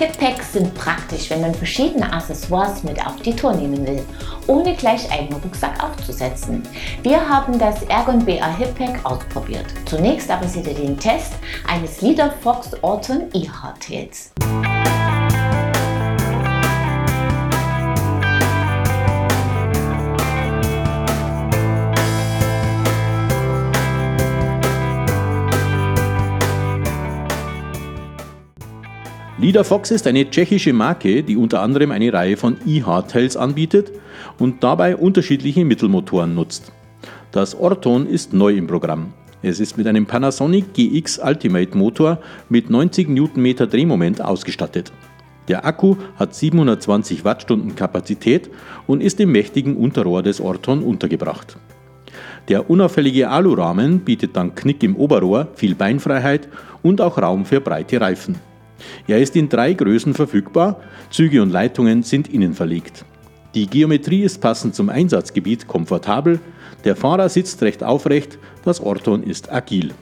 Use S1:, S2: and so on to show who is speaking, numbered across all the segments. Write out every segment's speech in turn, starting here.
S1: Hip-Packs sind praktisch, wenn man verschiedene Accessoires mit auf die Tour nehmen will, ohne gleich einen Rucksack aufzusetzen. Wir haben das Ergon BA Hip-Pack ausprobiert. Zunächst aber seht ihr den Test eines Leader Fox Orton E-Hardtails.
S2: Leader Fox ist eine tschechische Marke, die unter anderem eine Reihe von E-Hardtails anbietet und dabei unterschiedliche Mittelmotoren nutzt. Das Orton ist neu im Programm. Es ist mit einem Panasonic GX Ultimate Motor mit 90 Nm Drehmoment ausgestattet. Der Akku hat 720 Wattstunden Kapazität und ist im mächtigen Unterrohr des Orton untergebracht. Der unauffällige Alurahmen bietet dank Knick im Oberrohr viel Beinfreiheit und auch Raum für breite Reifen. Er ist in drei Größen verfügbar, Züge und Leitungen sind innen verlegt. Die Geometrie ist passend zum Einsatzgebiet komfortabel, der Fahrer sitzt recht aufrecht, das Orton ist agil.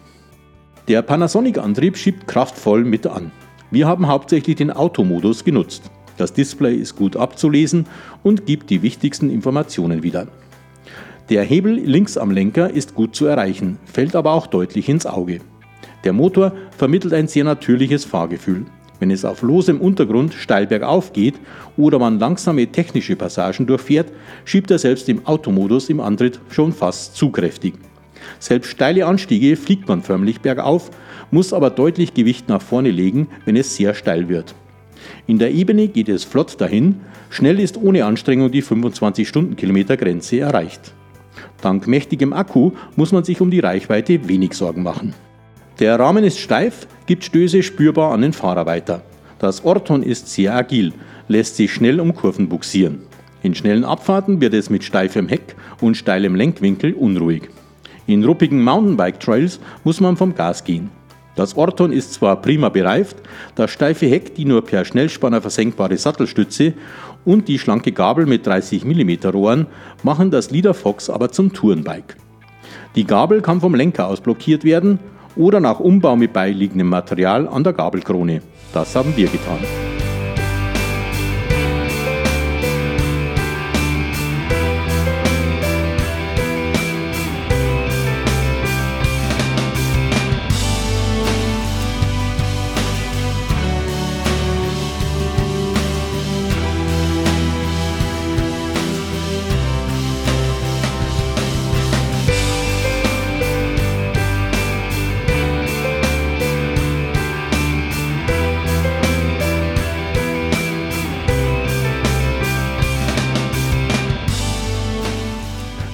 S2: Der Panasonic-Antrieb schiebt kraftvoll mit an. Wir haben hauptsächlich den Automodus genutzt. Das Display ist gut abzulesen und gibt die wichtigsten Informationen wieder. Der Hebel links am Lenker ist gut zu erreichen, fällt aber auch deutlich ins Auge. Der Motor vermittelt ein sehr natürliches Fahrgefühl. Wenn es auf losem Untergrund steil bergauf geht oder man langsame technische Passagen durchfährt, schiebt er selbst im Automodus im Antritt schon fast zu kräftig. Selbst steile Anstiege fliegt man förmlich bergauf, muss aber deutlich Gewicht nach vorne legen, wenn es sehr steil wird. In der Ebene geht es flott dahin, schnell ist ohne Anstrengung die 25 Stundenkilometer Grenze erreicht. Dank mächtigem Akku muss man sich um die Reichweite wenig Sorgen machen. Der Rahmen ist steif, gibt Stöße spürbar an den Fahrer weiter. Das Orton ist sehr agil, lässt sich schnell um Kurven buxieren. In schnellen Abfahrten wird es mit steifem Heck und steilem Lenkwinkel unruhig. In ruppigen Mountainbike-Trails muss man vom Gas gehen. Das Orton ist zwar prima bereift, das steife Heck, die nur per Schnellspanner versenkbare Sattelstütze und die schlanke Gabel mit 30 mm Rohren machen das Leader Fox aber zum Tourenbike. Die Gabel kann vom Lenker aus blockiert werden oder nach Umbau mit beiliegendem Material an der Gabelkrone. Das haben wir getan.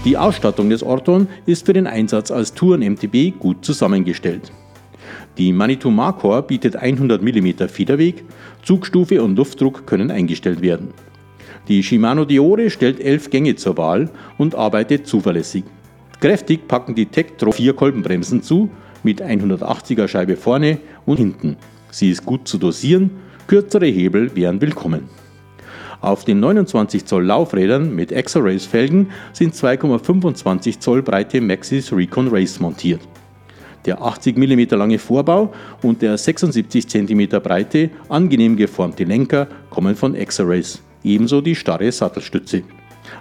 S2: Die Ausstattung des Orton ist für den Einsatz als Touren-MTB gut zusammengestellt. Die Manitou Markor bietet 100 mm Federweg, Zugstufe und Luftdruck können eingestellt werden. Die Shimano Diore stellt 11 Gänge zur Wahl und arbeitet zuverlässig. Kräftig packen die Tektro 4 Kolbenbremsen zu, mit 180er Scheibe vorne und hinten. Sie ist gut zu dosieren, kürzere Hebel wären willkommen. Auf den 29 Zoll Laufrädern mit X-Race Felgen sind 2,25 Zoll breite Maxis Recon Race montiert. Der 80 mm lange Vorbau und der 76 cm breite, angenehm geformte Lenker kommen von X-Race, ebenso die starre Sattelstütze.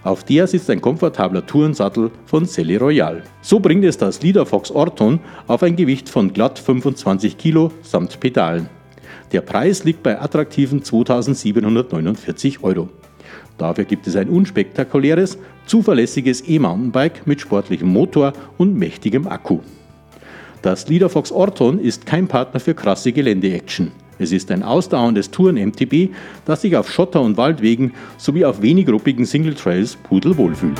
S2: Auf der sitzt ein komfortabler Tourensattel von Selle Royal. So bringt es das Leader Fox Orton auf ein Gewicht von glatt 25 Kg samt Pedalen. Der Preis liegt bei attraktiven 2749 Euro. Dafür gibt es ein unspektakuläres, zuverlässiges E-Mountainbike mit sportlichem Motor und mächtigem Akku. Das Leaderfox Orton ist kein Partner für krasse Gelände-Action. Es ist ein ausdauerndes Touren-MTB, das sich auf Schotter- und Waldwegen sowie auf wenig ruppigen Single Trails pudelwohl fühlt.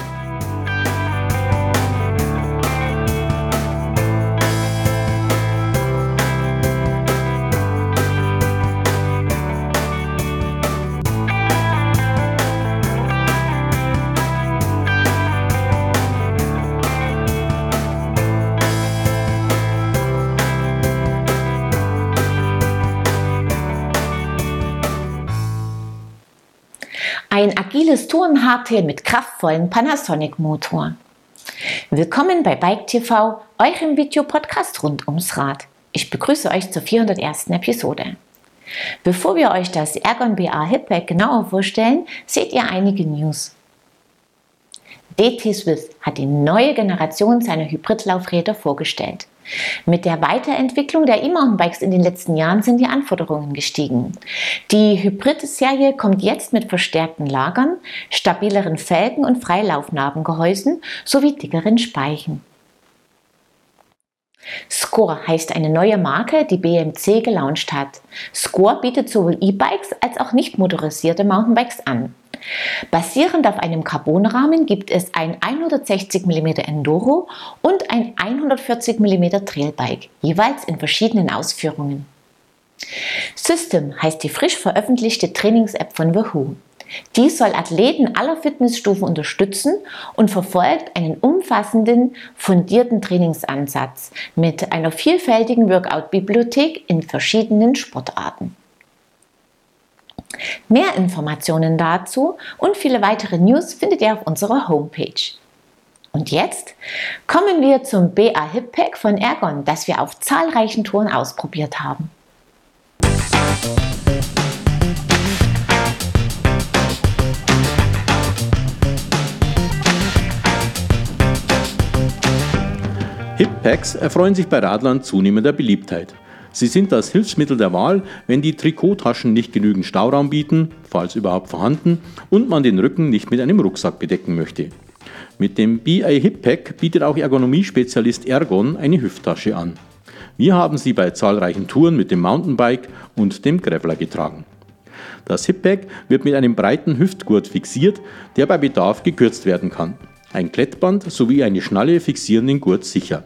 S1: Ein agiles Touren-Hardtail mit kraftvollen Panasonic-Motor. Willkommen bei Bike TV, eurem Videopodcast rund ums Rad. Ich begrüße euch zur 401. Episode. Bevor wir euch das Ergon BA Hipback genauer vorstellen, seht ihr einige News. DT Swiss hat die neue Generation seiner Hybridlaufräder vorgestellt. Mit der Weiterentwicklung der E-Mountainbikes in den letzten Jahren sind die Anforderungen gestiegen. Die Hybrid-Serie kommt jetzt mit verstärkten Lagern, stabileren Felgen und Freilaufnarbengehäusen sowie dickeren Speichen. Score heißt eine neue Marke, die BMC gelauncht hat. Score bietet sowohl E-Bikes als auch nicht motorisierte Mountainbikes an. Basierend auf einem Carbonrahmen gibt es ein 160 mm Enduro und ein 140 mm Trailbike, jeweils in verschiedenen Ausführungen. System heißt die frisch veröffentlichte Trainings-App von Wahoo. Die soll Athleten aller Fitnessstufen unterstützen und verfolgt einen umfassenden, fundierten Trainingsansatz mit einer vielfältigen Workout-Bibliothek in verschiedenen Sportarten. Mehr Informationen dazu und viele weitere News findet ihr auf unserer Homepage. Und jetzt kommen wir zum BA Hip Pack von Ergon, das wir auf zahlreichen Touren ausprobiert haben.
S2: Hip-Packs erfreuen sich bei Radlern zunehmender Beliebtheit. Sie sind das Hilfsmittel der Wahl, wenn die Trikottaschen nicht genügend Stauraum bieten, falls überhaupt vorhanden, und man den Rücken nicht mit einem Rucksack bedecken möchte. Mit dem BA Hip Pack bietet auch Ergonomiespezialist Ergon eine Hüfttasche an. Wir haben sie bei zahlreichen Touren mit dem Mountainbike und dem Graveler getragen. Das Hip Pack wird mit einem breiten Hüftgurt fixiert, der bei Bedarf gekürzt werden kann. Ein Klettband sowie eine Schnalle fixieren den Gurt sicher.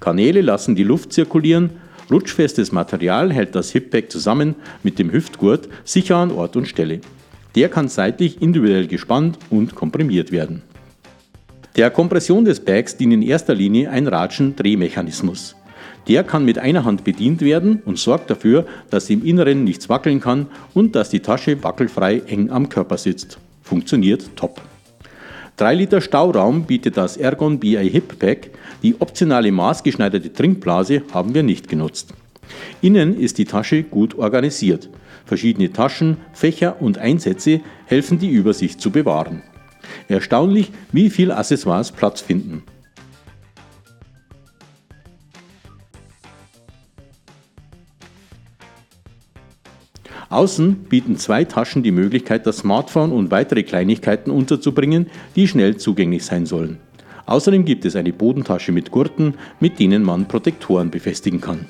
S2: Kanäle lassen die Luft zirkulieren, Rutschfestes Material hält das Hippack zusammen mit dem Hüftgurt sicher an Ort und Stelle. Der kann seitlich individuell gespannt und komprimiert werden. Der Kompression des Bags dient in erster Linie ein Ratschen-Drehmechanismus. Der kann mit einer Hand bedient werden und sorgt dafür, dass im Inneren nichts wackeln kann und dass die Tasche wackelfrei eng am Körper sitzt. Funktioniert top. 3 Liter Stauraum bietet das Ergon BI Hip Pack, die optionale maßgeschneiderte Trinkblase haben wir nicht genutzt. Innen ist die Tasche gut organisiert. Verschiedene Taschen, Fächer und Einsätze helfen die Übersicht zu bewahren. Erstaunlich, wie viel Accessoires Platz finden. Außen bieten zwei Taschen die Möglichkeit, das Smartphone und weitere Kleinigkeiten unterzubringen, die schnell zugänglich sein sollen. Außerdem gibt es eine Bodentasche mit Gurten, mit denen man Protektoren befestigen kann.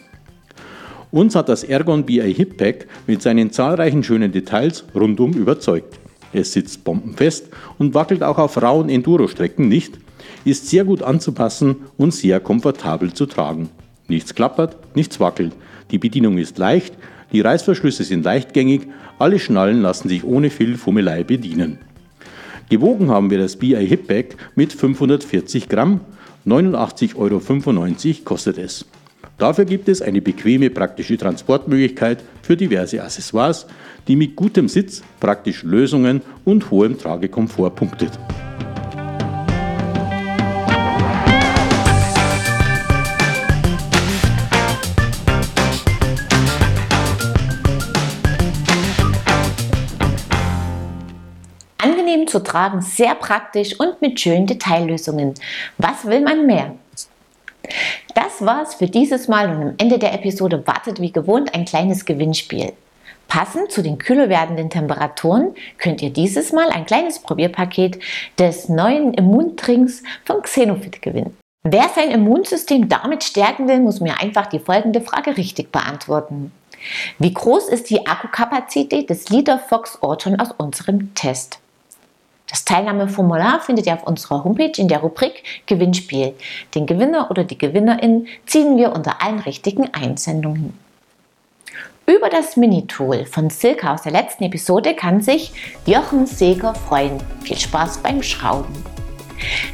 S2: Uns hat das Ergon BI Hip Pack mit seinen zahlreichen schönen Details rundum überzeugt. Es sitzt bombenfest und wackelt auch auf rauen Enduro-Strecken nicht, ist sehr gut anzupassen und sehr komfortabel zu tragen. Nichts klappert, nichts wackelt. Die Bedienung ist leicht, die Reißverschlüsse sind leichtgängig, alle Schnallen lassen sich ohne viel Fummelei bedienen. Gewogen haben wir das BI Hip Bag mit 540 Gramm, 89,95 Euro kostet es. Dafür gibt es eine bequeme praktische Transportmöglichkeit für diverse Accessoires, die mit gutem Sitz, praktischen Lösungen und hohem Tragekomfort punktet.
S1: Angenehm zu tragen, sehr praktisch und mit schönen Detaillösungen. Was will man mehr? Das war's für dieses Mal und am Ende der Episode wartet wie gewohnt ein kleines Gewinnspiel. Passend zu den kühler werdenden Temperaturen könnt ihr dieses Mal ein kleines Probierpaket des neuen Immuntrinks von Xenofit gewinnen. Wer sein Immunsystem damit stärken will, muss mir einfach die folgende Frage richtig beantworten. Wie groß ist die Akkukapazität des Liter Fox Orton aus unserem Test? Das Teilnahmeformular findet ihr auf unserer Homepage in der Rubrik Gewinnspiel. Den Gewinner oder die Gewinnerin ziehen wir unter allen richtigen Einsendungen. Über das Mini-Tool von Silke aus der letzten Episode kann sich Jochen Seeger freuen. Viel Spaß beim Schrauben!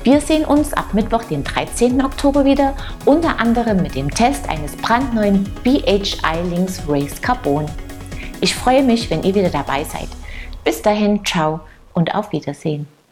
S1: Wir sehen uns ab Mittwoch, den 13. Oktober wieder, unter anderem mit dem Test eines brandneuen BHI Links Race Carbon. Ich freue mich, wenn ihr wieder dabei seid. Bis dahin, ciao und auf Wiedersehen.